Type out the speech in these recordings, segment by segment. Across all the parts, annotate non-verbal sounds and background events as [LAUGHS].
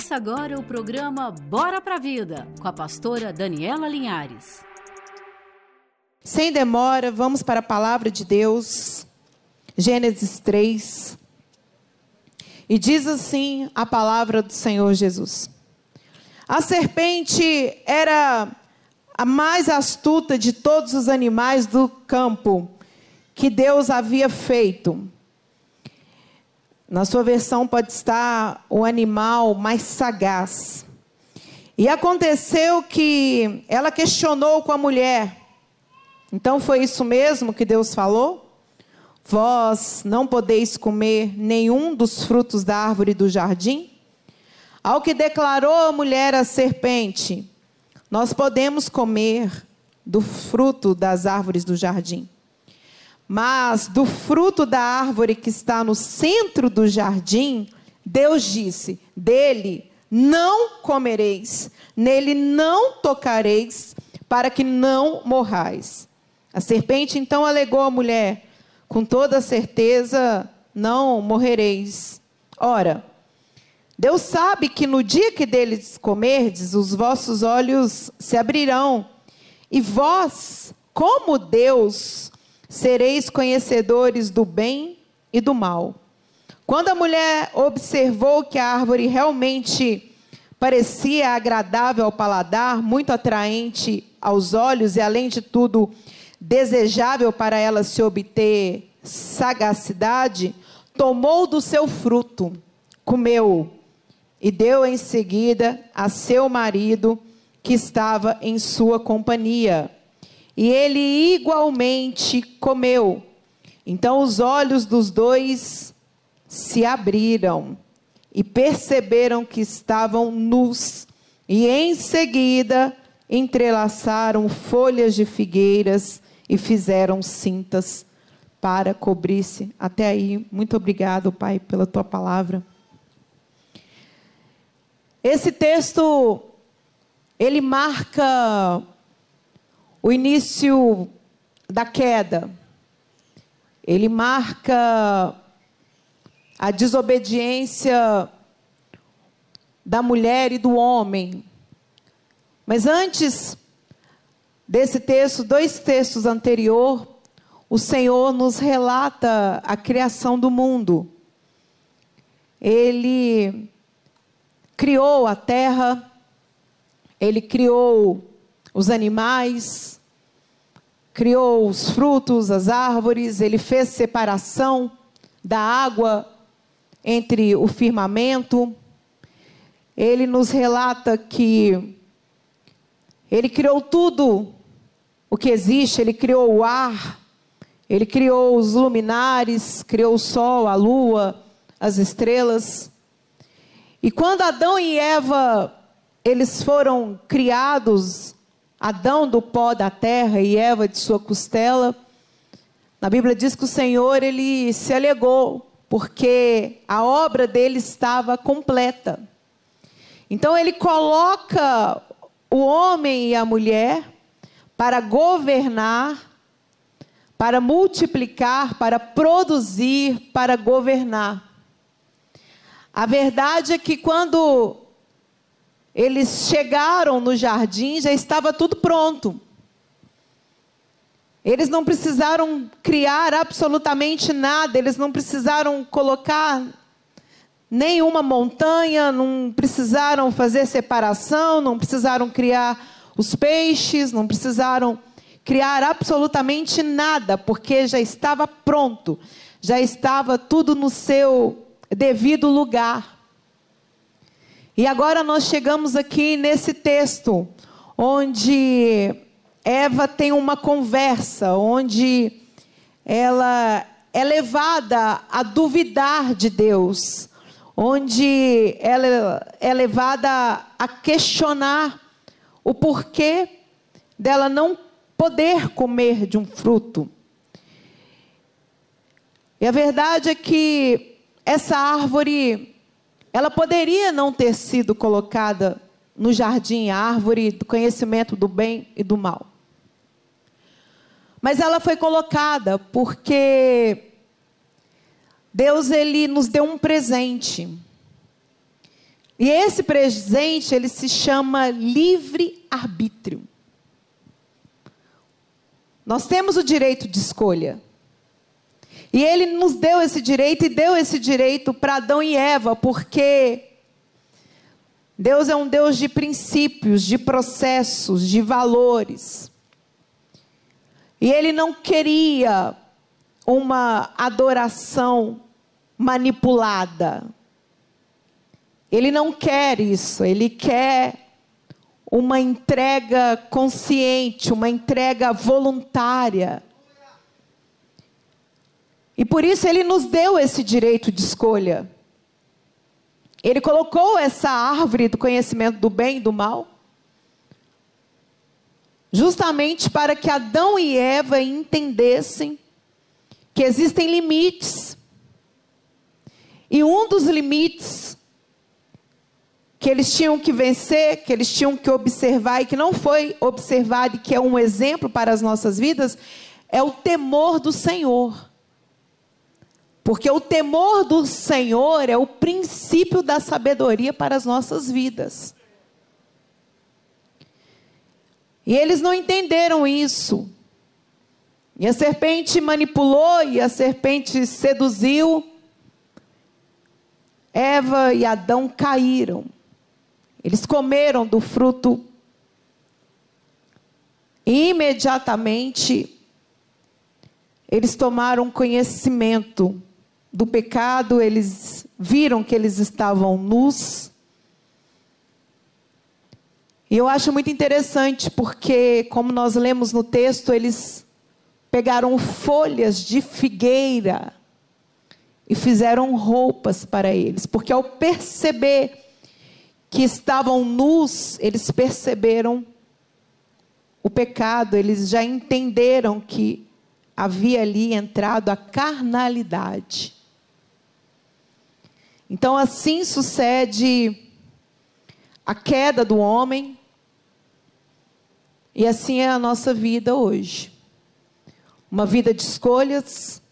Ouça agora o programa Bora pra Vida, com a pastora Daniela Linhares. Sem demora, vamos para a palavra de Deus, Gênesis 3. E diz assim a palavra do Senhor Jesus: A serpente era a mais astuta de todos os animais do campo que Deus havia feito. Na sua versão pode estar o animal mais sagaz. E aconteceu que ela questionou com a mulher. Então foi isso mesmo que Deus falou? Vós não podeis comer nenhum dos frutos da árvore do jardim? Ao que declarou a mulher à serpente: Nós podemos comer do fruto das árvores do jardim. Mas do fruto da árvore que está no centro do jardim, Deus disse: dele não comereis, nele não tocareis, para que não morrais. A serpente então alegou à mulher: com toda certeza não morrereis. Ora, Deus sabe que no dia que deles comerdes, os vossos olhos se abrirão, e vós, como Deus, sereis conhecedores do bem e do mal. Quando a mulher observou que a árvore realmente parecia agradável ao paladar, muito atraente aos olhos e, além de tudo, desejável para ela se obter sagacidade, tomou do seu fruto, comeu e deu em seguida a seu marido que estava em sua companhia e ele igualmente comeu. Então os olhos dos dois se abriram e perceberam que estavam nus, e em seguida entrelaçaram folhas de figueiras e fizeram cintas para cobrir-se. Até aí, muito obrigado, Pai, pela tua palavra. Esse texto ele marca o início da queda. Ele marca a desobediência da mulher e do homem. Mas antes desse texto, dois textos anterior, o Senhor nos relata a criação do mundo. Ele criou a terra, ele criou os animais, criou os frutos, as árvores, ele fez separação da água entre o firmamento. Ele nos relata que ele criou tudo o que existe, ele criou o ar, ele criou os luminares, criou o sol, a lua, as estrelas. E quando Adão e Eva eles foram criados Adão do pó da terra e Eva de sua costela. Na Bíblia diz que o Senhor ele se alegou porque a obra dele estava completa. Então ele coloca o homem e a mulher para governar, para multiplicar, para produzir, para governar. A verdade é que quando eles chegaram no jardim, já estava tudo pronto. Eles não precisaram criar absolutamente nada, eles não precisaram colocar nenhuma montanha, não precisaram fazer separação, não precisaram criar os peixes, não precisaram criar absolutamente nada, porque já estava pronto, já estava tudo no seu devido lugar. E agora nós chegamos aqui nesse texto, onde Eva tem uma conversa, onde ela é levada a duvidar de Deus, onde ela é levada a questionar o porquê dela não poder comer de um fruto. E a verdade é que essa árvore ela poderia não ter sido colocada no jardim, árvore do conhecimento do bem e do mal. Mas ela foi colocada porque Deus ele nos deu um presente. E esse presente, ele se chama livre arbítrio. Nós temos o direito de escolha. E ele nos deu esse direito e deu esse direito para Adão e Eva, porque Deus é um Deus de princípios, de processos, de valores. E ele não queria uma adoração manipulada. Ele não quer isso, ele quer uma entrega consciente, uma entrega voluntária. E por isso ele nos deu esse direito de escolha. Ele colocou essa árvore do conhecimento do bem e do mal, justamente para que Adão e Eva entendessem que existem limites. E um dos limites que eles tinham que vencer, que eles tinham que observar e que não foi observado e que é um exemplo para as nossas vidas, é o temor do Senhor. Porque o temor do Senhor é o princípio da sabedoria para as nossas vidas. E eles não entenderam isso. E a serpente manipulou e a serpente seduziu. Eva e Adão caíram. Eles comeram do fruto e imediatamente eles tomaram conhecimento do pecado, eles viram que eles estavam nus. E eu acho muito interessante porque, como nós lemos no texto, eles pegaram folhas de figueira e fizeram roupas para eles, porque ao perceber que estavam nus, eles perceberam o pecado, eles já entenderam que havia ali entrado a carnalidade. Então, assim sucede a queda do homem, e assim é a nossa vida hoje. Uma vida de escolhas,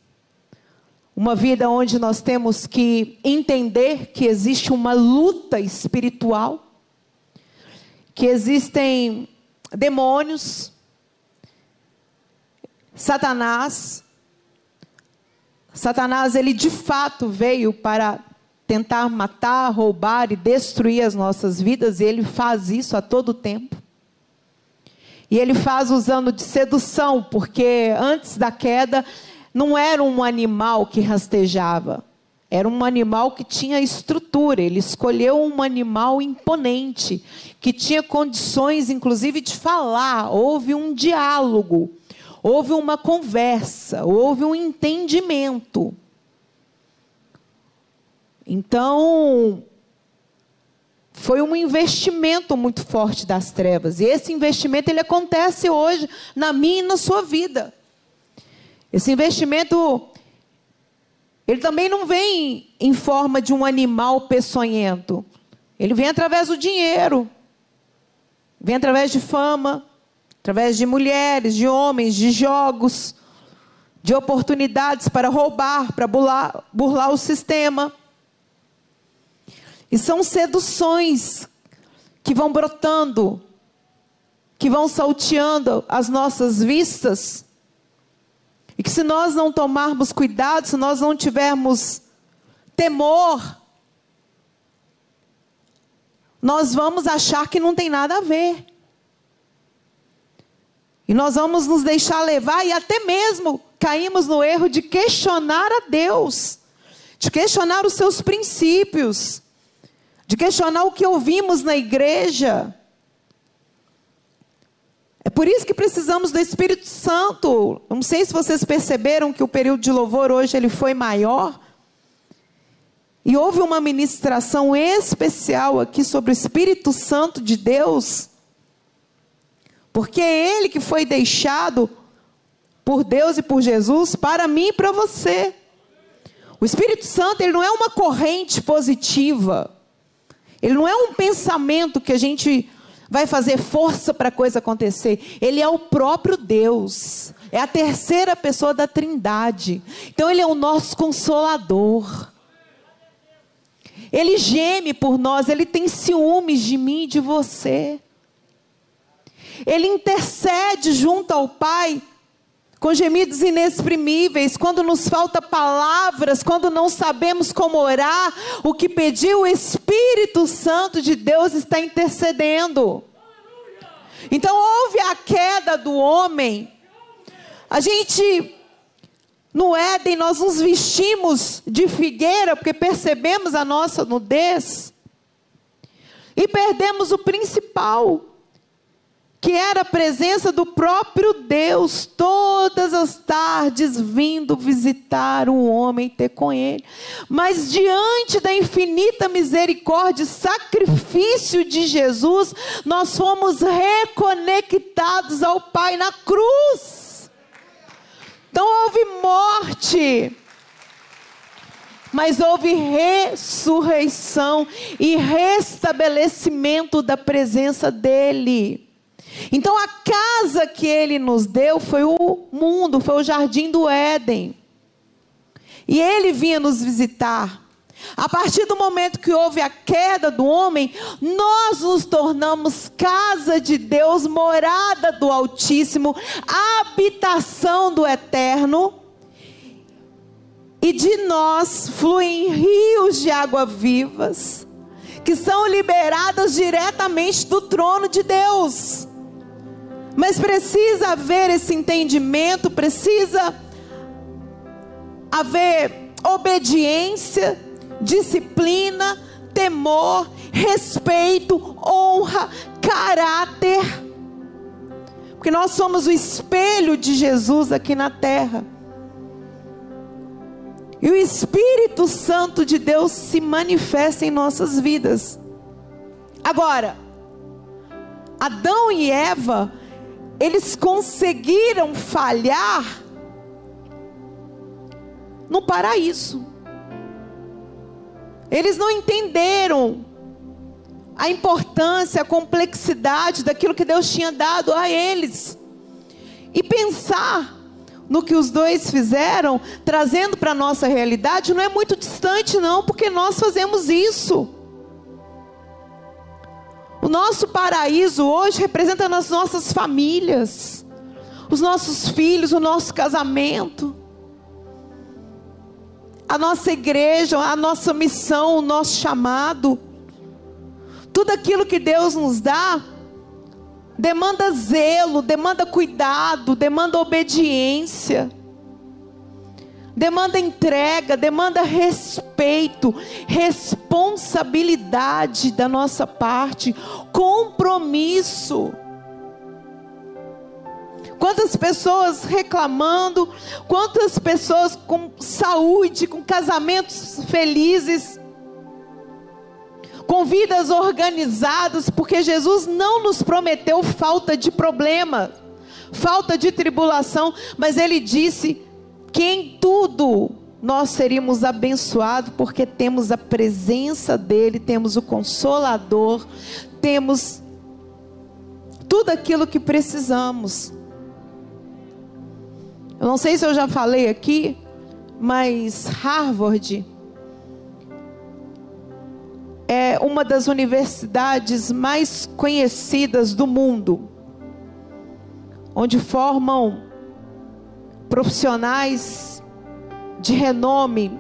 uma vida onde nós temos que entender que existe uma luta espiritual, que existem demônios, Satanás. Satanás, ele de fato veio para tentar matar, roubar e destruir as nossas vidas, e ele faz isso a todo tempo. E ele faz usando de sedução, porque antes da queda, não era um animal que rastejava, era um animal que tinha estrutura. Ele escolheu um animal imponente, que tinha condições, inclusive, de falar. Houve um diálogo, houve uma conversa, houve um entendimento. Então, foi um investimento muito forte das trevas. E esse investimento ele acontece hoje na minha e na sua vida. Esse investimento, ele também não vem em forma de um animal peçonhento. Ele vem através do dinheiro. Vem através de fama, através de mulheres, de homens, de jogos, de oportunidades para roubar, para burlar, burlar o sistema. E são seduções que vão brotando, que vão salteando as nossas vistas e que se nós não tomarmos cuidado, se nós não tivermos temor, nós vamos achar que não tem nada a ver. E nós vamos nos deixar levar e até mesmo caímos no erro de questionar a Deus, de questionar os seus princípios, de questionar o que ouvimos na igreja. É por isso que precisamos do Espírito Santo. Não sei se vocês perceberam que o período de louvor hoje ele foi maior. E houve uma ministração especial aqui sobre o Espírito Santo de Deus. Porque é ele que foi deixado por Deus e por Jesus para mim e para você. O Espírito Santo, ele não é uma corrente positiva. Ele não é um pensamento que a gente vai fazer força para a coisa acontecer. Ele é o próprio Deus. É a terceira pessoa da Trindade. Então ele é o nosso consolador. Ele geme por nós, ele tem ciúmes de mim e de você. Ele intercede junto ao Pai com gemidos inexprimíveis, quando nos falta palavras, quando não sabemos como orar, o que pediu o Espírito Santo de Deus está intercedendo. Então houve a queda do homem. A gente no Éden nós nos vestimos de figueira porque percebemos a nossa nudez e perdemos o principal, que era a presença do próprio Deus, todas as tardes vindo visitar o homem e ter com ele. Mas diante da infinita misericórdia e sacrifício de Jesus, nós fomos reconectados ao Pai na cruz. Então houve morte mas houve ressurreição e restabelecimento da presença dEle. Então a casa que ele nos deu foi o mundo, foi o jardim do Éden. E ele vinha nos visitar. A partir do momento que houve a queda do homem, nós nos tornamos casa de Deus, morada do Altíssimo, habitação do Eterno. E de nós fluem rios de água vivas, que são liberadas diretamente do trono de Deus. Mas precisa haver esse entendimento, precisa haver obediência, disciplina, temor, respeito, honra, caráter. Porque nós somos o espelho de Jesus aqui na terra. E o Espírito Santo de Deus se manifesta em nossas vidas. Agora, Adão e Eva eles conseguiram falhar no paraíso. Eles não entenderam a importância, a complexidade daquilo que Deus tinha dado a eles. E pensar no que os dois fizeram, trazendo para a nossa realidade, não é muito distante, não, porque nós fazemos isso. O nosso paraíso hoje representa as nossas famílias, os nossos filhos, o nosso casamento, a nossa igreja, a nossa missão, o nosso chamado. Tudo aquilo que Deus nos dá demanda zelo, demanda cuidado, demanda obediência demanda entrega, demanda respeito, responsabilidade da nossa parte, compromisso. Quantas pessoas reclamando, quantas pessoas com saúde, com casamentos felizes, com vidas organizadas, porque Jesus não nos prometeu falta de problema, falta de tribulação, mas Ele disse: que em tudo nós seríamos abençoados, porque temos a presença dEle, temos o Consolador, temos tudo aquilo que precisamos. Eu não sei se eu já falei aqui, mas Harvard é uma das universidades mais conhecidas do mundo, onde formam profissionais de renome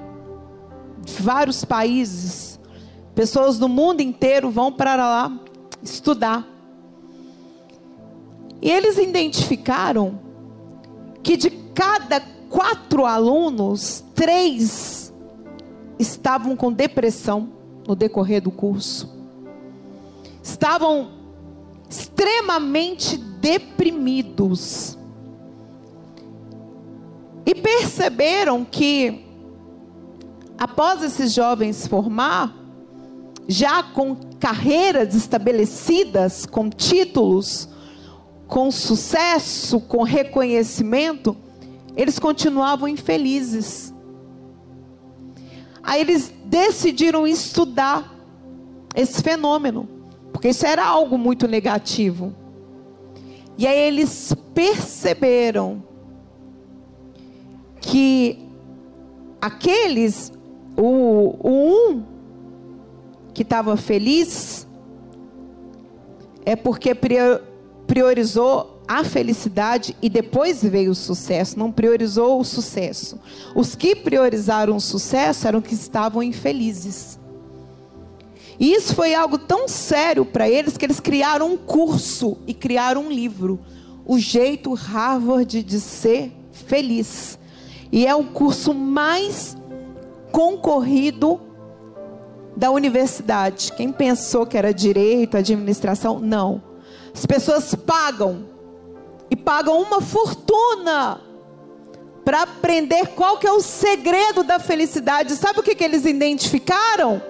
de vários países, pessoas do mundo inteiro vão para lá estudar. E eles identificaram que de cada quatro alunos, três estavam com depressão no decorrer do curso. Estavam extremamente deprimidos. E perceberam que, após esses jovens formar, já com carreiras estabelecidas, com títulos, com sucesso, com reconhecimento, eles continuavam infelizes. Aí eles decidiram estudar esse fenômeno, porque isso era algo muito negativo. E aí eles perceberam que aqueles, o, o um, que estava feliz, é porque priorizou a felicidade e depois veio o sucesso, não priorizou o sucesso. Os que priorizaram o sucesso eram que estavam infelizes. E isso foi algo tão sério para eles que eles criaram um curso e criaram um livro, O Jeito Harvard de Ser Feliz. E é o curso mais concorrido da universidade. Quem pensou que era direito, administração, não. As pessoas pagam e pagam uma fortuna para aprender qual que é o segredo da felicidade. Sabe o que, que eles identificaram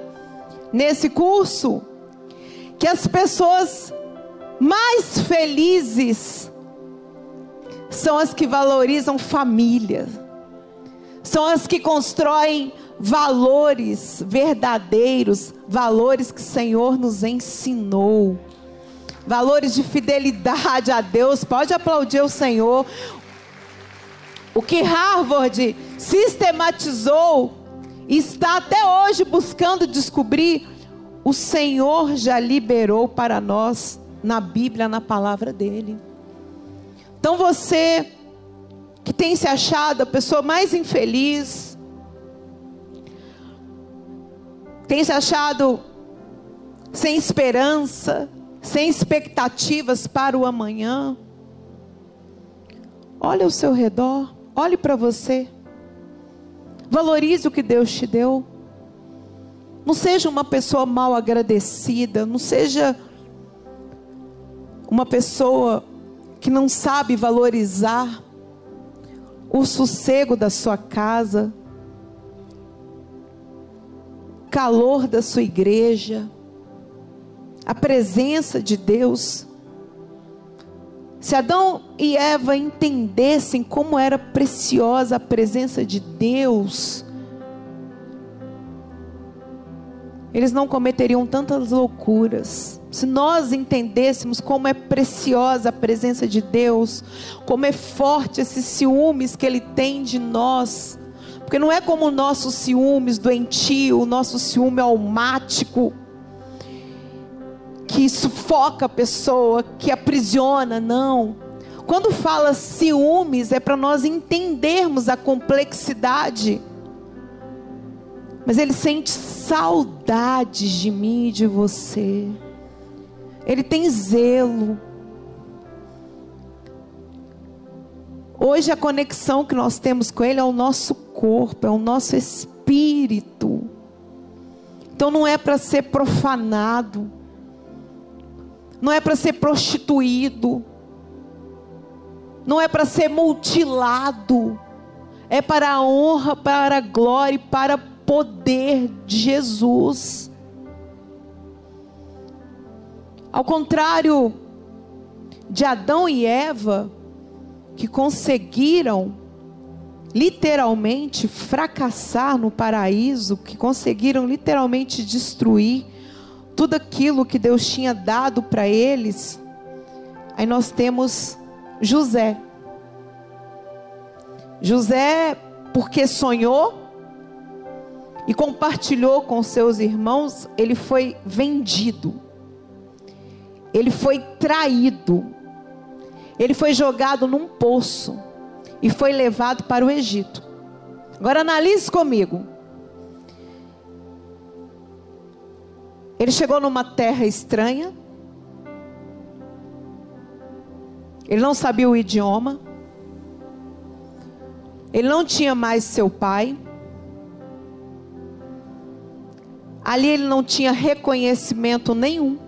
nesse curso? Que as pessoas mais felizes são as que valorizam família, são as que constroem valores verdadeiros, valores que o Senhor nos ensinou. Valores de fidelidade a Deus. Pode aplaudir o Senhor. O que Harvard sistematizou está até hoje buscando descobrir, o Senhor já liberou para nós na Bíblia, na palavra dele. Então você que tem se achado a pessoa mais infeliz, tem se achado sem esperança, sem expectativas para o amanhã. Olhe ao seu redor, olhe para você. Valorize o que Deus te deu. Não seja uma pessoa mal agradecida, não seja uma pessoa que não sabe valorizar o sossego da sua casa, calor da sua igreja, a presença de Deus. Se Adão e Eva entendessem como era preciosa a presença de Deus, eles não cometeriam tantas loucuras. Se nós entendêssemos como é preciosa a presença de Deus, como é forte esses ciúmes que Ele tem de nós, porque não é como o nosso ciúmes doentio, o nosso ciúme almático, que sufoca a pessoa, que aprisiona, não. Quando fala ciúmes, é para nós entendermos a complexidade. Mas ele sente saudades de mim e de você. Ele tem zelo. Hoje a conexão que nós temos com Ele é o nosso corpo, é o nosso espírito. Então não é para ser profanado, não é para ser prostituído, não é para ser mutilado, é para a honra, para a glória e para o poder de Jesus. Ao contrário de Adão e Eva, que conseguiram literalmente fracassar no paraíso, que conseguiram literalmente destruir tudo aquilo que Deus tinha dado para eles. Aí nós temos José. José, porque sonhou e compartilhou com seus irmãos, ele foi vendido. Ele foi traído ele foi jogado num poço e foi levado para o Egito. Agora analise comigo. Ele chegou numa terra estranha. Ele não sabia o idioma. Ele não tinha mais seu pai. Ali ele não tinha reconhecimento nenhum.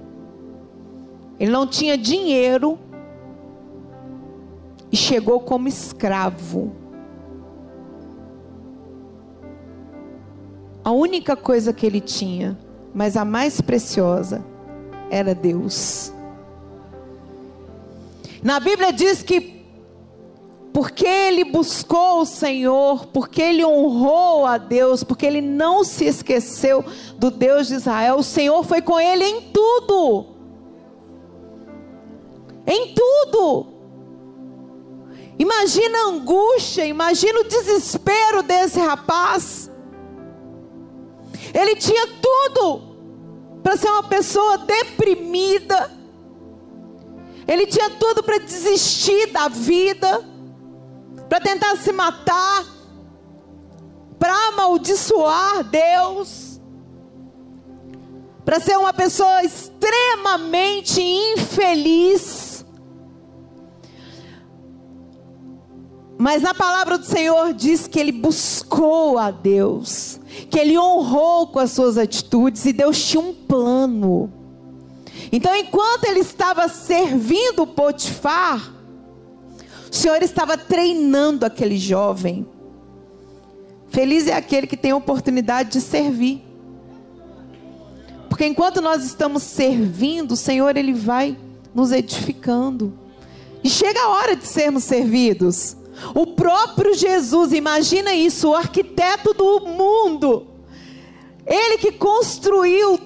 Ele não tinha dinheiro e chegou como escravo. A única coisa que ele tinha, mas a mais preciosa, era Deus. Na Bíblia diz que porque ele buscou o Senhor, porque ele honrou a Deus, porque ele não se esqueceu do Deus de Israel, o Senhor foi com ele em tudo. Em tudo. Imagina a angústia, imagina o desespero desse rapaz. Ele tinha tudo. para ser uma pessoa deprimida. Ele tinha tudo para desistir da vida, para tentar se matar, para amaldiçoar Deus, para ser uma pessoa extremamente infeliz. Mas na palavra do Senhor diz que ele buscou a Deus, que ele honrou com as suas atitudes e Deus tinha um plano. Então, enquanto ele estava servindo Potifar, o Senhor estava treinando aquele jovem. Feliz é aquele que tem a oportunidade de servir. Porque enquanto nós estamos servindo, o Senhor ele vai nos edificando. E chega a hora de sermos servidos. O próprio Jesus, imagina isso, o arquiteto do mundo. Ele que construiu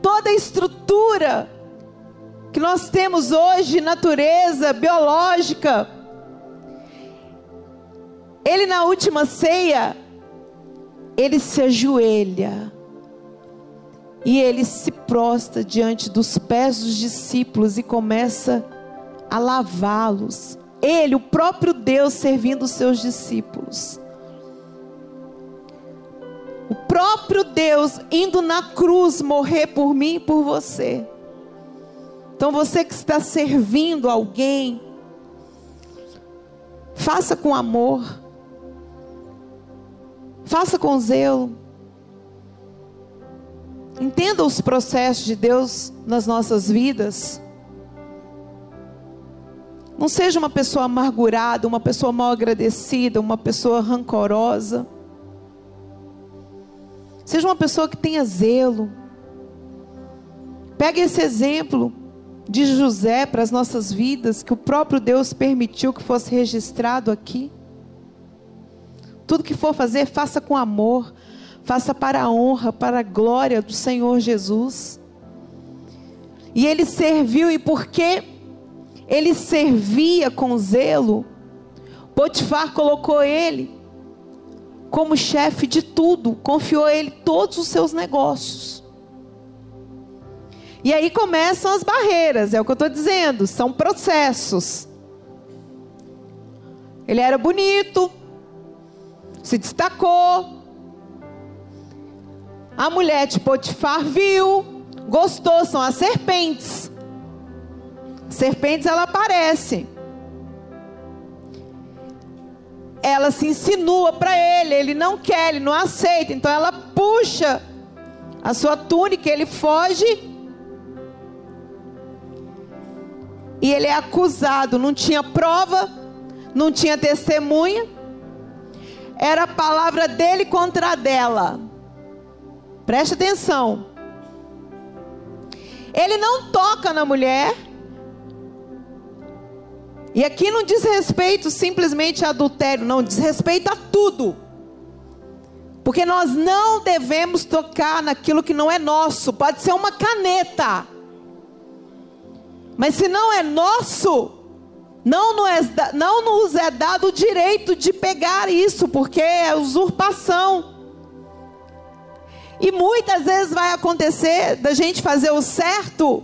toda a estrutura que nós temos hoje, natureza, biológica. Ele na última ceia, ele se ajoelha e ele se prostra diante dos pés dos discípulos e começa a lavá-los. Ele, o próprio Deus, servindo os seus discípulos. O próprio Deus indo na cruz morrer por mim e por você. Então você que está servindo alguém, faça com amor. Faça com zelo. Entenda os processos de Deus nas nossas vidas. Não seja uma pessoa amargurada, uma pessoa mal agradecida, uma pessoa rancorosa. Seja uma pessoa que tenha zelo. Pegue esse exemplo de José para as nossas vidas, que o próprio Deus permitiu que fosse registrado aqui. Tudo que for fazer, faça com amor, faça para a honra, para a glória do Senhor Jesus. E ele serviu, e porque ele servia com zelo, Potifar colocou ele como chefe de tudo, confiou a ele todos os seus negócios. E aí começam as barreiras, é o que eu estou dizendo, são processos. Ele era bonito, se destacou. A mulher de Potifar viu, gostou, são as serpentes. Serpentes ela aparece. Ela se insinua para ele, ele não quer, ele não aceita. Então ela puxa a sua túnica, ele foge. E ele é acusado, não tinha prova, não tinha testemunha. Era a palavra dele contra a dela. Preste atenção. Ele não toca na mulher, e aqui não diz respeito simplesmente a adultério, não, diz respeito a tudo. Porque nós não devemos tocar naquilo que não é nosso. Pode ser uma caneta. Mas se não é nosso, não nos é, não nos é dado o direito de pegar isso, porque é usurpação. E muitas vezes vai acontecer da gente fazer o certo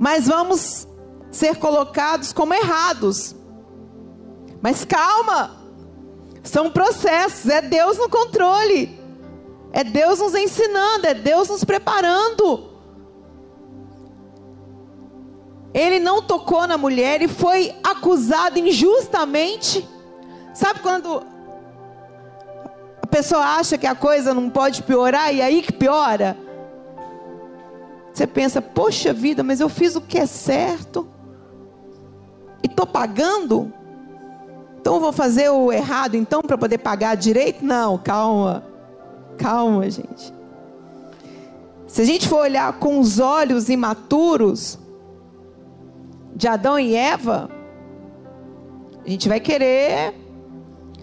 mas vamos ser colocados como errados. Mas calma, são processos, é Deus no controle, é Deus nos ensinando, é Deus nos preparando. Ele não tocou na mulher e foi acusado injustamente. Sabe quando a pessoa acha que a coisa não pode piorar e aí que piora? Você pensa, poxa vida, mas eu fiz o que é certo. E estou pagando? Então eu vou fazer o errado então para poder pagar direito? Não, calma. Calma, gente. Se a gente for olhar com os olhos imaturos de Adão e Eva, a gente vai querer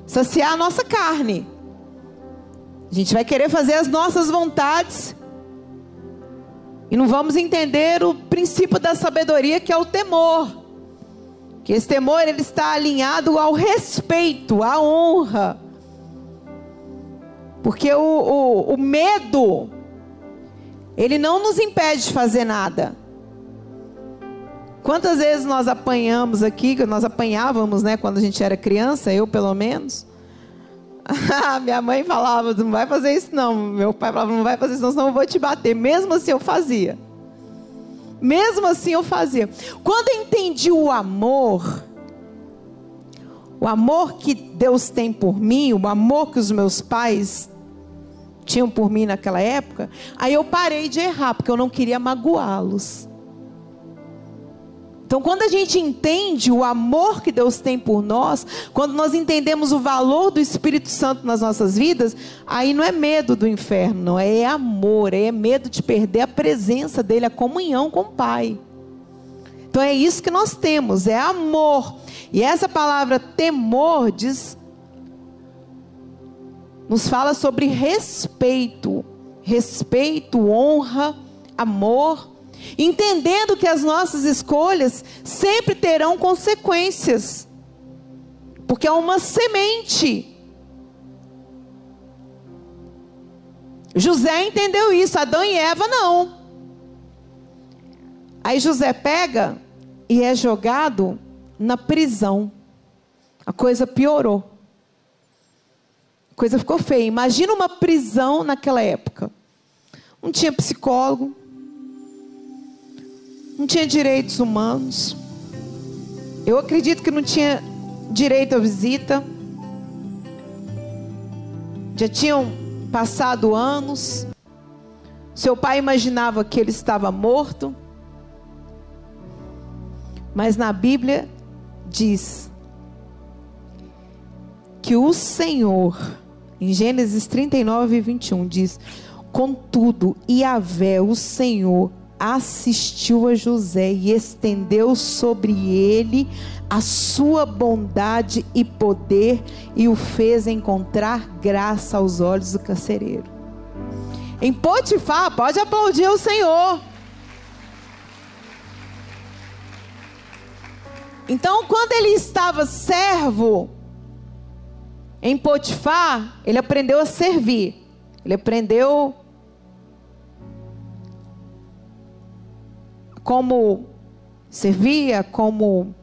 saciar a nossa carne. A gente vai querer fazer as nossas vontades e não vamos entender o princípio da sabedoria que é o temor. Que esse temor ele está alinhado ao respeito, à honra. Porque o, o, o medo, ele não nos impede de fazer nada. Quantas vezes nós apanhamos aqui, nós apanhávamos, né, quando a gente era criança, eu pelo menos. [LAUGHS] Minha mãe falava, não vai fazer isso não. Meu pai falava, não vai fazer isso não, senão eu vou te bater. Mesmo assim eu fazia. Mesmo assim eu fazia. Quando eu entendi o amor, o amor que Deus tem por mim, o amor que os meus pais tinham por mim naquela época, aí eu parei de errar, porque eu não queria magoá-los. Então, quando a gente entende o amor que Deus tem por nós, quando nós entendemos o valor do Espírito Santo nas nossas vidas, aí não é medo do inferno, não, é amor, é medo de perder a presença dele, a comunhão com o Pai. Então é isso que nós temos, é amor. E essa palavra temor diz nos fala sobre respeito, respeito, honra, amor entendendo que as nossas escolhas sempre terão consequências, porque é uma semente. José entendeu isso, Adão e Eva não. Aí José pega e é jogado na prisão. A coisa piorou. A coisa ficou feia. Imagina uma prisão naquela época. Não tinha psicólogo, não tinha direitos humanos. Eu acredito que não tinha direito à visita. Já tinham passado anos. Seu pai imaginava que ele estava morto. Mas na Bíblia diz que o Senhor, em Gênesis 39, 21, diz: Contudo, Yahvé, o Senhor, assistiu a José e estendeu sobre ele a sua bondade e poder e o fez encontrar graça aos olhos do carcereiro. Em Potifar, pode aplaudir o Senhor. Então, quando ele estava servo em Potifar, ele aprendeu a servir. Ele aprendeu como servia, como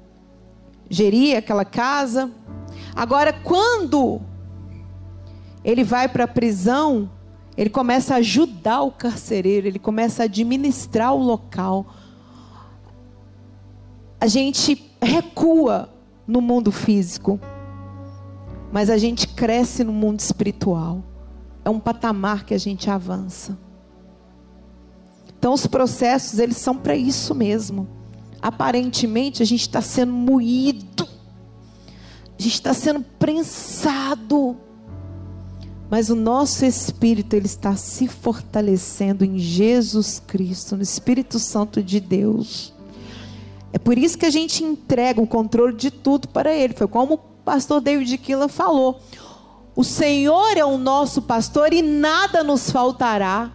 geria aquela casa. Agora, quando ele vai para a prisão, ele começa a ajudar o carcereiro, ele começa a administrar o local. A gente recua no mundo físico, mas a gente cresce no mundo espiritual. É um patamar que a gente avança. Então os processos eles são para isso mesmo. Aparentemente a gente está sendo moído, a gente está sendo prensado, mas o nosso espírito ele está se fortalecendo em Jesus Cristo, no Espírito Santo de Deus. É por isso que a gente entrega o controle de tudo para Ele. Foi como o pastor David Killa falou. O Senhor é o nosso pastor e nada nos faltará.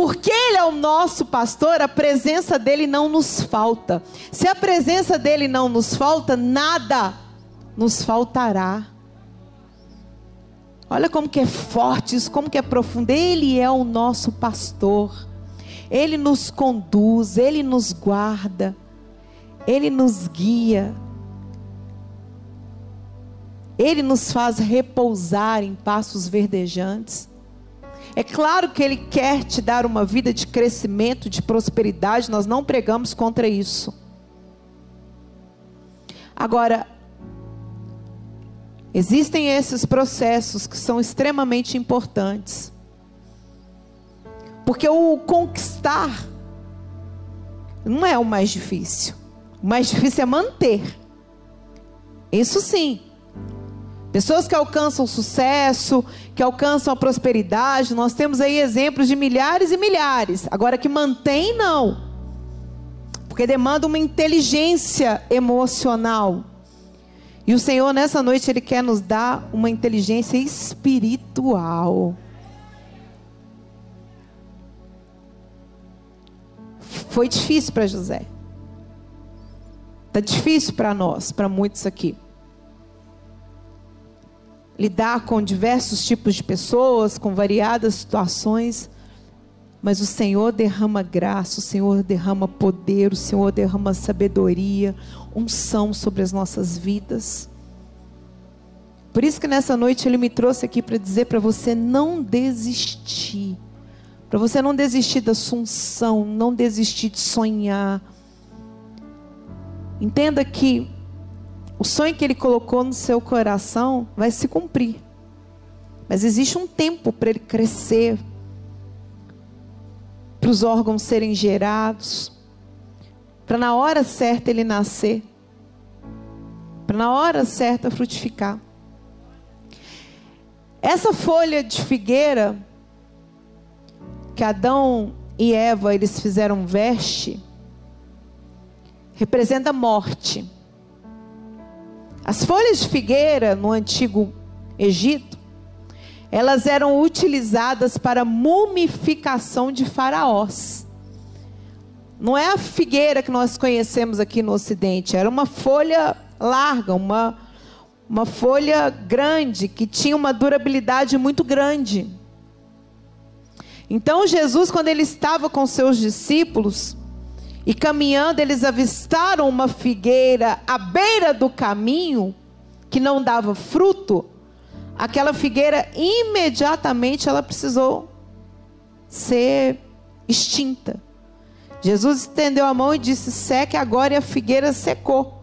Porque Ele é o nosso pastor, a presença dele não nos falta. Se a presença dele não nos falta, nada nos faltará. Olha como que é forte isso, como que é profundo. Ele é o nosso pastor. Ele nos conduz, ele nos guarda, ele nos guia. Ele nos faz repousar em passos verdejantes. É claro que Ele quer te dar uma vida de crescimento, de prosperidade, nós não pregamos contra isso. Agora, existem esses processos que são extremamente importantes. Porque o conquistar não é o mais difícil. O mais difícil é manter. Isso sim. Pessoas que alcançam sucesso, que alcançam a prosperidade, nós temos aí exemplos de milhares e milhares. Agora que mantém, não. Porque demanda uma inteligência emocional. E o Senhor, nessa noite, Ele quer nos dar uma inteligência espiritual. Foi difícil para José. Está difícil para nós, para muitos aqui. Lidar com diversos tipos de pessoas, com variadas situações, mas o Senhor derrama graça, o Senhor derrama poder, o Senhor derrama sabedoria, unção sobre as nossas vidas. Por isso que nessa noite ele me trouxe aqui para dizer para você não desistir. Para você não desistir da sua unção, não desistir de sonhar. Entenda que o sonho que ele colocou no seu coração vai se cumprir. Mas existe um tempo para ele crescer, para os órgãos serem gerados, para na hora certa ele nascer, para na hora certa frutificar. Essa folha de figueira que Adão e Eva eles fizeram veste representa morte. As folhas de figueira no antigo Egito, elas eram utilizadas para mumificação de faraós. Não é a figueira que nós conhecemos aqui no Ocidente, era uma folha larga, uma, uma folha grande, que tinha uma durabilidade muito grande. Então, Jesus, quando ele estava com seus discípulos, e caminhando, eles avistaram uma figueira à beira do caminho, que não dava fruto. Aquela figueira, imediatamente, ela precisou ser extinta. Jesus estendeu a mão e disse: seque agora, e a figueira secou.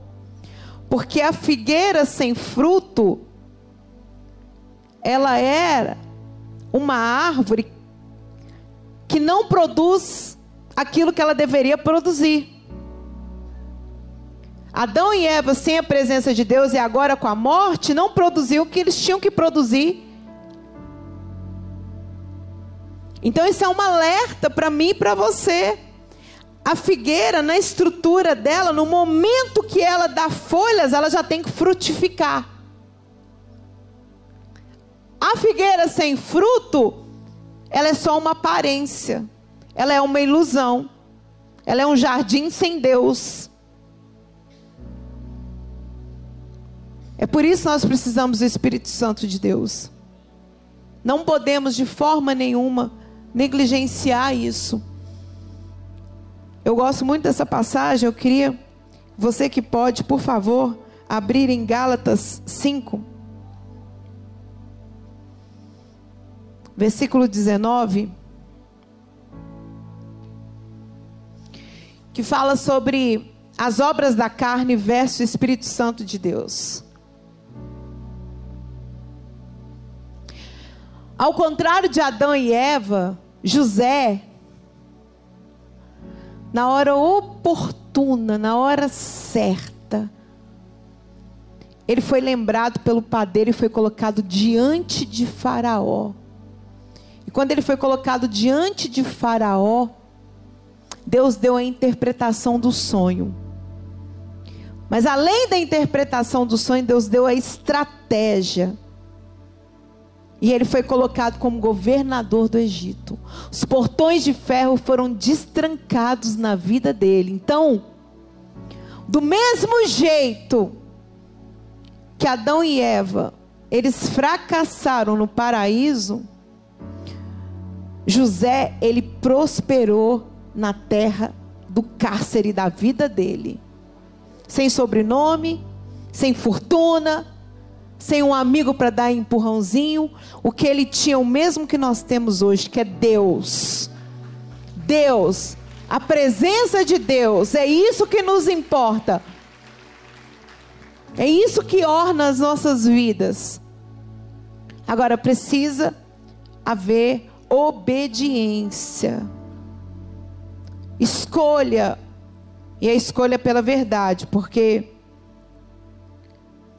Porque a figueira sem fruto, ela era uma árvore que não produz aquilo que ela deveria produzir. Adão e Eva, sem a presença de Deus e agora com a morte, não produziu o que eles tinham que produzir. Então, isso é um alerta para mim e para você. A figueira, na estrutura dela, no momento que ela dá folhas, ela já tem que frutificar. A figueira sem fruto, ela é só uma aparência ela é uma ilusão. Ela é um jardim sem Deus. É por isso que nós precisamos do Espírito Santo de Deus. Não podemos de forma nenhuma negligenciar isso. Eu gosto muito dessa passagem, eu queria você que pode, por favor, abrir em Gálatas 5. Versículo 19. Que fala sobre as obras da carne versus o Espírito Santo de Deus. Ao contrário de Adão e Eva, José, na hora oportuna, na hora certa, ele foi lembrado pelo padeiro e foi colocado diante de Faraó. E quando ele foi colocado diante de Faraó, Deus deu a interpretação do sonho. Mas além da interpretação do sonho, Deus deu a estratégia. E ele foi colocado como governador do Egito. Os portões de ferro foram destrancados na vida dele. Então, do mesmo jeito que Adão e Eva, eles fracassaram no paraíso, José, ele prosperou na terra do cárcere da vida dele. Sem sobrenome, sem fortuna, sem um amigo para dar empurrãozinho. O que ele tinha, o mesmo que nós temos hoje, que é Deus. Deus, a presença de Deus, é isso que nos importa. É isso que orna as nossas vidas. Agora precisa haver obediência. Escolha, e a escolha pela verdade, porque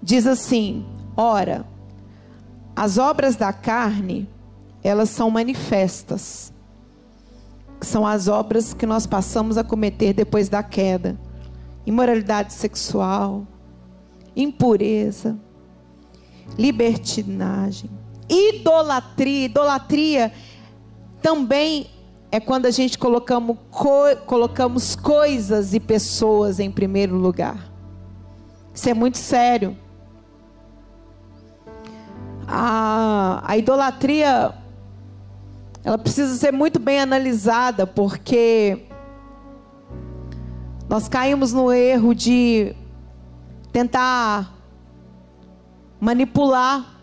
diz assim: ora, as obras da carne, elas são manifestas, são as obras que nós passamos a cometer depois da queda: imoralidade sexual, impureza, libertinagem, idolatria. Idolatria também é quando a gente colocamos, co colocamos coisas e pessoas em primeiro lugar. Isso é muito sério. a, a idolatria ela precisa ser muito bem analisada, porque nós caímos no erro de tentar manipular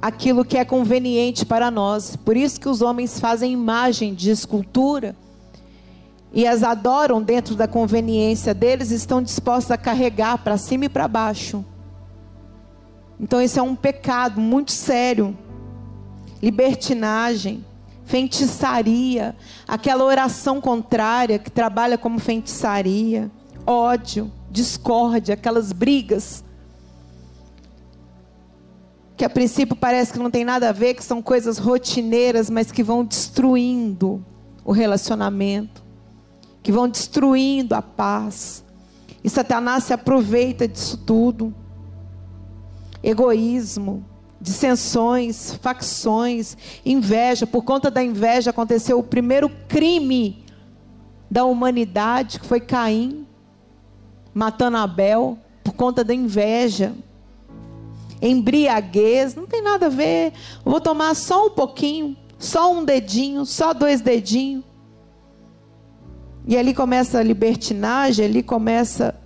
aquilo que é conveniente para nós. Por isso que os homens fazem imagem de escultura e as adoram dentro da conveniência deles, estão dispostos a carregar para cima e para baixo. Então esse é um pecado muito sério. Libertinagem, feitiçaria, aquela oração contrária que trabalha como feitiçaria, ódio, discórdia, aquelas brigas que a princípio parece que não tem nada a ver, que são coisas rotineiras, mas que vão destruindo o relacionamento, que vão destruindo a paz. E Satanás se aproveita disso tudo. Egoísmo, dissensões, facções, inveja. Por conta da inveja aconteceu o primeiro crime da humanidade, que foi Caim matando Abel por conta da inveja embriaguez, não tem nada a ver. Vou tomar só um pouquinho, só um dedinho, só dois dedinhos. E ali começa a libertinagem, ali começa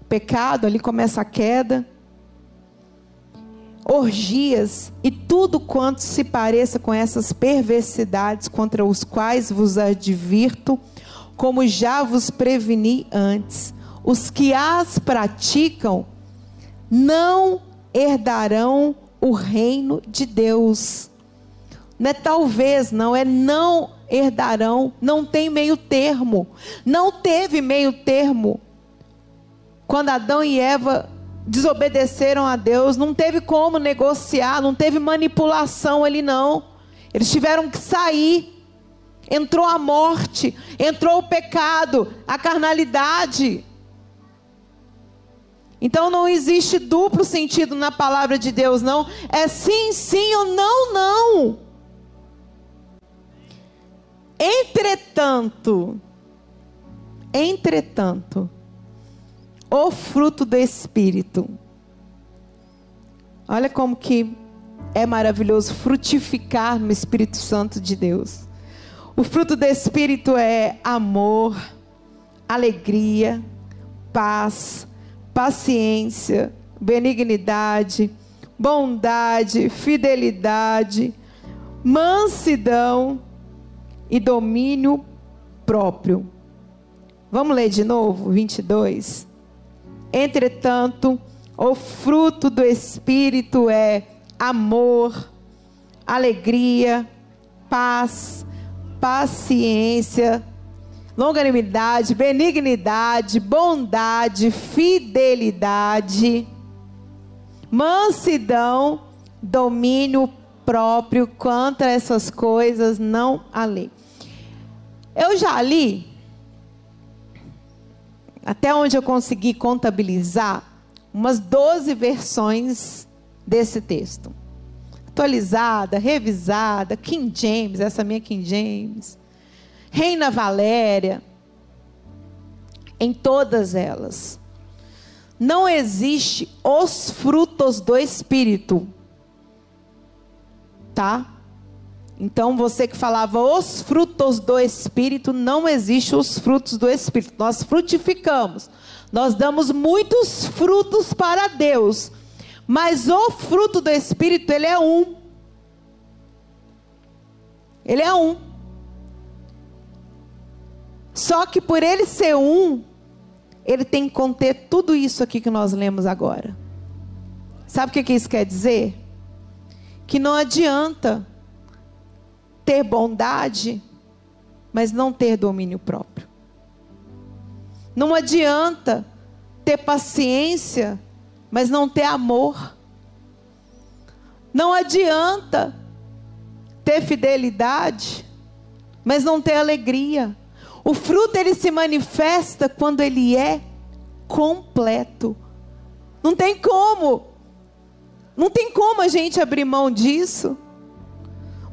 o pecado, ali começa a queda. Orgias e tudo quanto se pareça com essas perversidades contra os quais vos advirto, como já vos preveni antes. Os que as praticam não herdarão o reino de Deus. Não é talvez, não, é não herdarão, não tem meio termo. Não teve meio termo. Quando Adão e Eva desobedeceram a Deus, não teve como negociar, não teve manipulação ali não. Eles tiveram que sair. Entrou a morte, entrou o pecado, a carnalidade. Então não existe duplo sentido na palavra de Deus, não. É sim, sim ou não, não. Entretanto, entretanto, o fruto do Espírito. Olha como que é maravilhoso frutificar no Espírito Santo de Deus. O fruto do Espírito é amor, alegria, paz, paciência, benignidade, bondade, fidelidade, mansidão e domínio próprio. Vamos ler de novo, 22. Entretanto, o fruto do Espírito é amor, alegria, paz, paciência, longanimidade, benignidade, bondade, fidelidade, mansidão, domínio próprio. Contra essas coisas não há lei. Eu já li, até onde eu consegui contabilizar, umas 12 versões desse texto. Atualizada, revisada, King James, essa minha King James. Reina Valéria, em todas elas. Não existe os frutos do Espírito. Tá? Então você que falava os frutos do Espírito, não existe os frutos do Espírito. Nós frutificamos. Nós damos muitos frutos para Deus. Mas o fruto do Espírito, ele é um. Ele é um. Só que por ele ser um, ele tem que conter tudo isso aqui que nós lemos agora. Sabe o que isso quer dizer? Que não adianta ter bondade, mas não ter domínio próprio. Não adianta ter paciência, mas não ter amor. Não adianta ter fidelidade, mas não ter alegria. O fruto ele se manifesta quando ele é completo. Não tem como. Não tem como a gente abrir mão disso.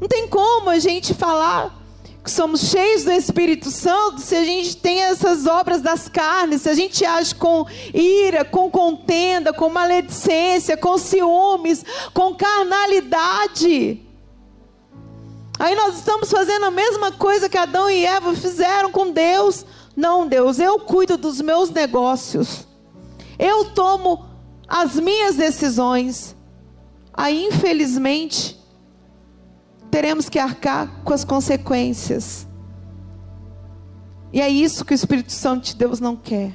Não tem como a gente falar que somos cheios do Espírito Santo se a gente tem essas obras das carnes, se a gente age com ira, com contenda, com maledicência, com ciúmes, com carnalidade. Aí nós estamos fazendo a mesma coisa que Adão e Eva fizeram com Deus. Não, Deus, eu cuido dos meus negócios. Eu tomo as minhas decisões. Aí, infelizmente, teremos que arcar com as consequências. E é isso que o Espírito Santo de Deus não quer.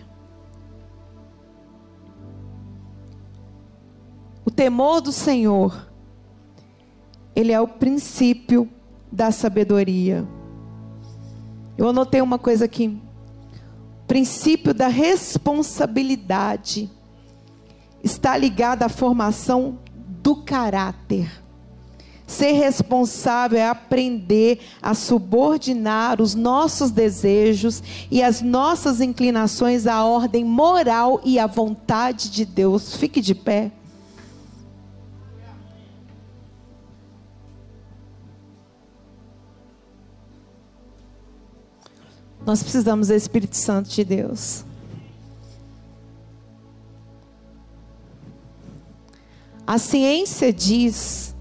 O temor do Senhor, ele é o princípio da sabedoria. Eu anotei uma coisa aqui. princípio da responsabilidade está ligado à formação do caráter. Ser responsável é aprender a subordinar os nossos desejos e as nossas inclinações à ordem moral e à vontade de Deus. Fique de pé. Nós precisamos do Espírito Santo de Deus. A ciência diz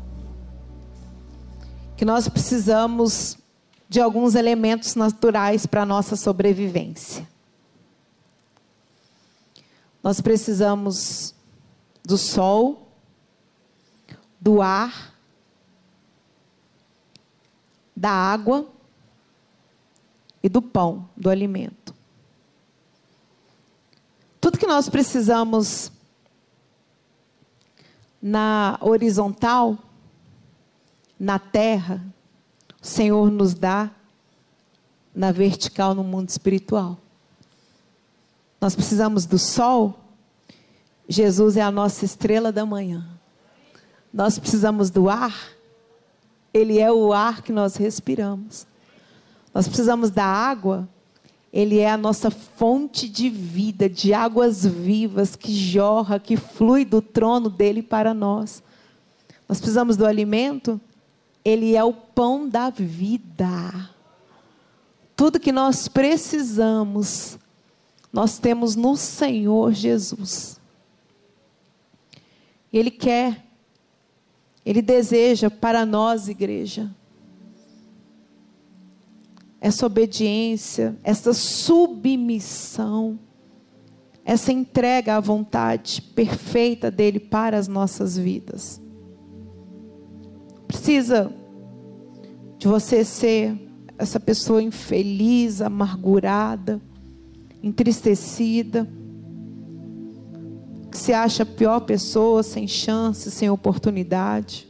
que nós precisamos de alguns elementos naturais para a nossa sobrevivência. Nós precisamos do sol, do ar, da água e do pão, do alimento. Tudo que nós precisamos na horizontal na terra, o Senhor nos dá na vertical no mundo espiritual. Nós precisamos do sol. Jesus é a nossa estrela da manhã. Nós precisamos do ar. Ele é o ar que nós respiramos. Nós precisamos da água. Ele é a nossa fonte de vida, de águas vivas que jorra, que flui do trono dele para nós. Nós precisamos do alimento. Ele é o pão da vida. Tudo que nós precisamos, nós temos no Senhor Jesus. Ele quer, Ele deseja para nós, igreja, essa obediência, essa submissão, essa entrega à vontade perfeita dEle para as nossas vidas precisa de você ser essa pessoa infeliz, amargurada, entristecida, que se acha a pior pessoa, sem chance, sem oportunidade.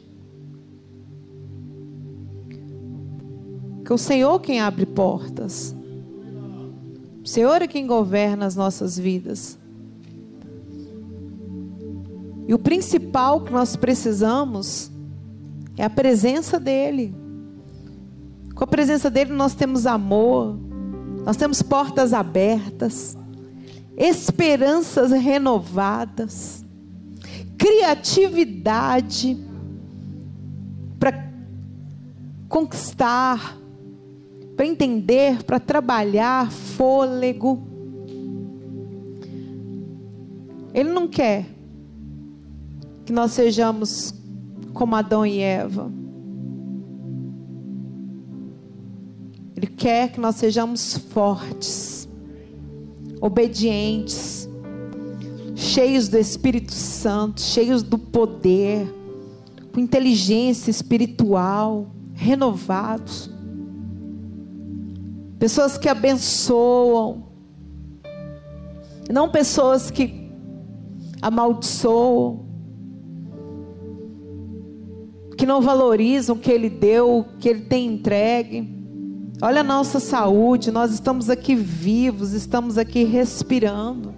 Que o Senhor quem abre portas. O Senhor é quem governa as nossas vidas. E o principal que nós precisamos é a presença dEle. Com a presença dEle nós temos amor, nós temos portas abertas, esperanças renovadas, criatividade para conquistar, para entender, para trabalhar, fôlego. Ele não quer que nós sejamos como Adão e Eva. Ele quer que nós sejamos fortes, obedientes, cheios do Espírito Santo, cheios do poder, com inteligência espiritual, renovados. Pessoas que abençoam, não pessoas que amaldiçoam, que não valorizam o que Ele deu, o que Ele tem entregue. Olha a nossa saúde, nós estamos aqui vivos, estamos aqui respirando.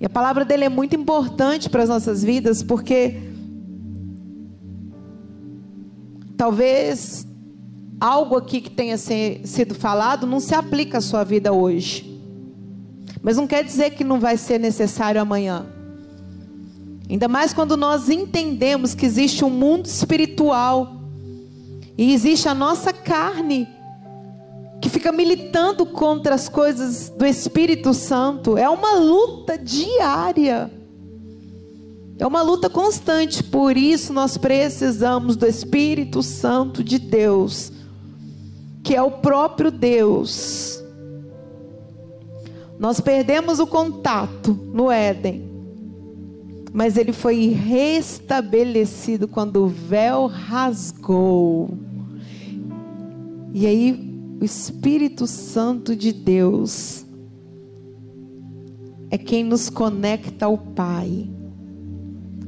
E a palavra dele é muito importante para as nossas vidas, porque talvez algo aqui que tenha sido falado não se aplica à sua vida hoje. Mas não quer dizer que não vai ser necessário amanhã. Ainda mais quando nós entendemos que existe um mundo espiritual E existe a nossa carne que fica militando contra as coisas do Espírito Santo. É uma luta diária. É uma luta constante, por isso nós precisamos do Espírito Santo de Deus, que é o próprio Deus. Nós perdemos o contato no Éden, mas ele foi restabelecido quando o véu rasgou. E aí o Espírito Santo de Deus é quem nos conecta ao Pai.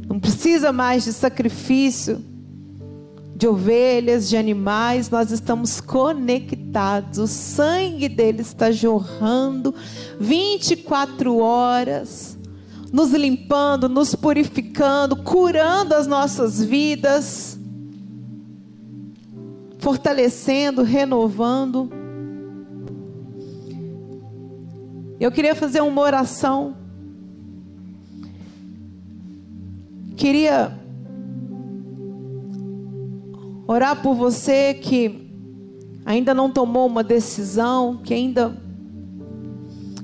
Não precisa mais de sacrifício de ovelhas, de animais, nós estamos conectados. O sangue dele está jorrando 24 horas, nos limpando, nos purificando, curando as nossas vidas fortalecendo, renovando. Eu queria fazer uma oração. Queria orar por você que ainda não tomou uma decisão, que ainda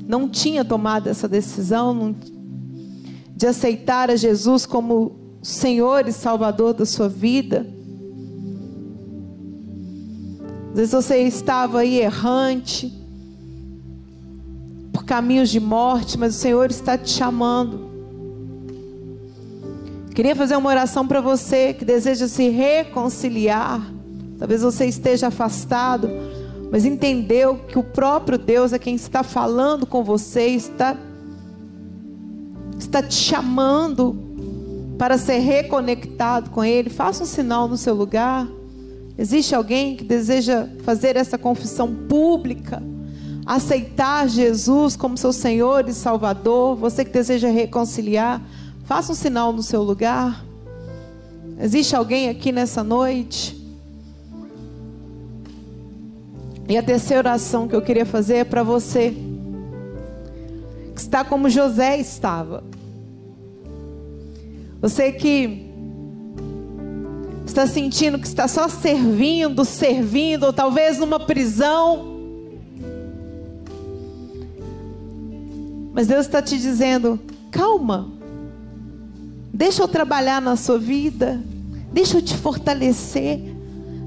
não tinha tomado essa decisão de aceitar a Jesus como Senhor e Salvador da sua vida. Às vezes você estava aí errante, por caminhos de morte, mas o Senhor está te chamando. Queria fazer uma oração para você que deseja se reconciliar. Talvez você esteja afastado, mas entendeu que o próprio Deus é quem está falando com você, está, está te chamando para ser reconectado com Ele. Faça um sinal no seu lugar. Existe alguém que deseja fazer essa confissão pública, aceitar Jesus como seu Senhor e Salvador? Você que deseja reconciliar, faça um sinal no seu lugar. Existe alguém aqui nessa noite? E a terceira oração que eu queria fazer é para você, que está como José estava. Você que está sentindo que está só servindo, servindo, ou talvez numa prisão. Mas Deus está te dizendo: calma, deixa eu trabalhar na sua vida, deixa eu te fortalecer,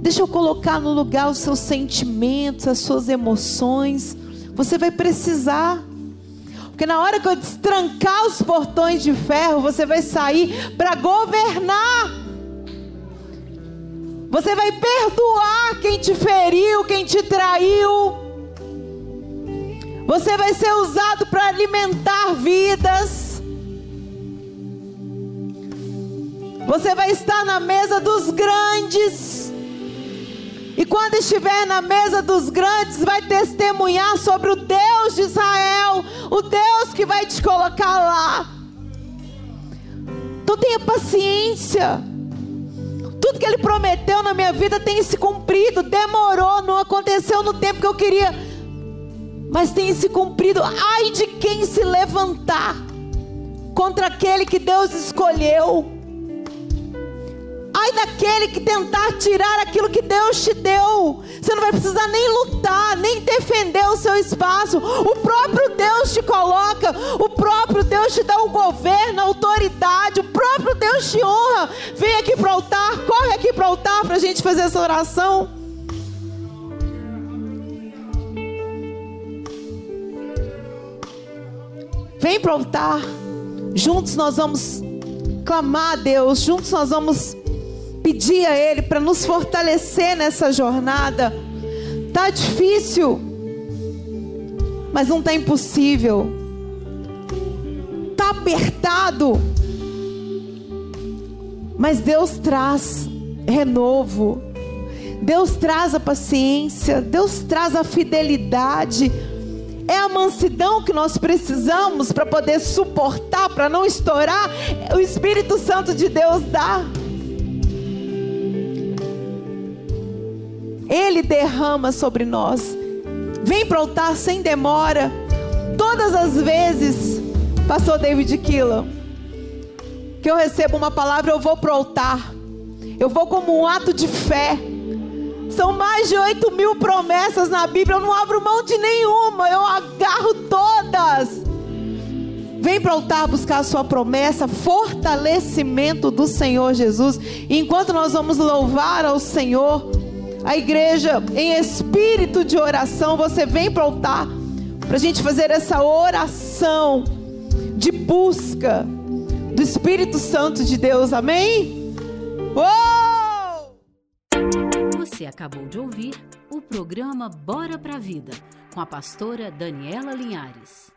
deixa eu colocar no lugar os seus sentimentos, as suas emoções. Você vai precisar. Porque na hora que eu destrancar os portões de ferro, você vai sair para governar. Você vai perdoar quem te feriu, quem te traiu. Você vai ser usado para alimentar vidas. Você vai estar na mesa dos grandes. E quando estiver na mesa dos grandes, vai testemunhar sobre o Deus de Israel, o Deus que vai te colocar lá. Então tenha paciência. Tudo que ele prometeu na minha vida tem se cumprido. Demorou, não aconteceu no tempo que eu queria, mas tem se cumprido. Ai de quem se levantar contra aquele que Deus escolheu. Ai daquele que tentar tirar aquilo que Deus te deu. Você não vai precisar nem lutar, nem defender o seu espaço. O próprio Deus te coloca, o próprio Deus te dá o governo, a autoridade, o próprio Deus te honra. Vem aqui para o altar, corre aqui para o altar para a gente fazer essa oração. Vem para o altar. Juntos nós vamos clamar a Deus, juntos nós vamos pedir a Ele para nos fortalecer nessa jornada. Tá difícil, mas não tá impossível. Tá apertado, mas Deus traz renovo. Deus traz a paciência, Deus traz a fidelidade. É a mansidão que nós precisamos para poder suportar, para não estourar. O Espírito Santo de Deus dá. Ele derrama sobre nós. Vem para o altar sem demora. Todas as vezes, Pastor David Killa, que eu recebo uma palavra, eu vou para o altar. Eu vou como um ato de fé. São mais de 8 mil promessas na Bíblia. Eu não abro mão de nenhuma. Eu agarro todas. Vem para o altar buscar a sua promessa, fortalecimento do Senhor Jesus. Enquanto nós vamos louvar ao Senhor, a igreja em espírito de oração, você vem para o altar para a gente fazer essa oração de busca do Espírito Santo de Deus. Amém? Uou! Você acabou de ouvir o programa Bora pra Vida com a pastora Daniela Linhares.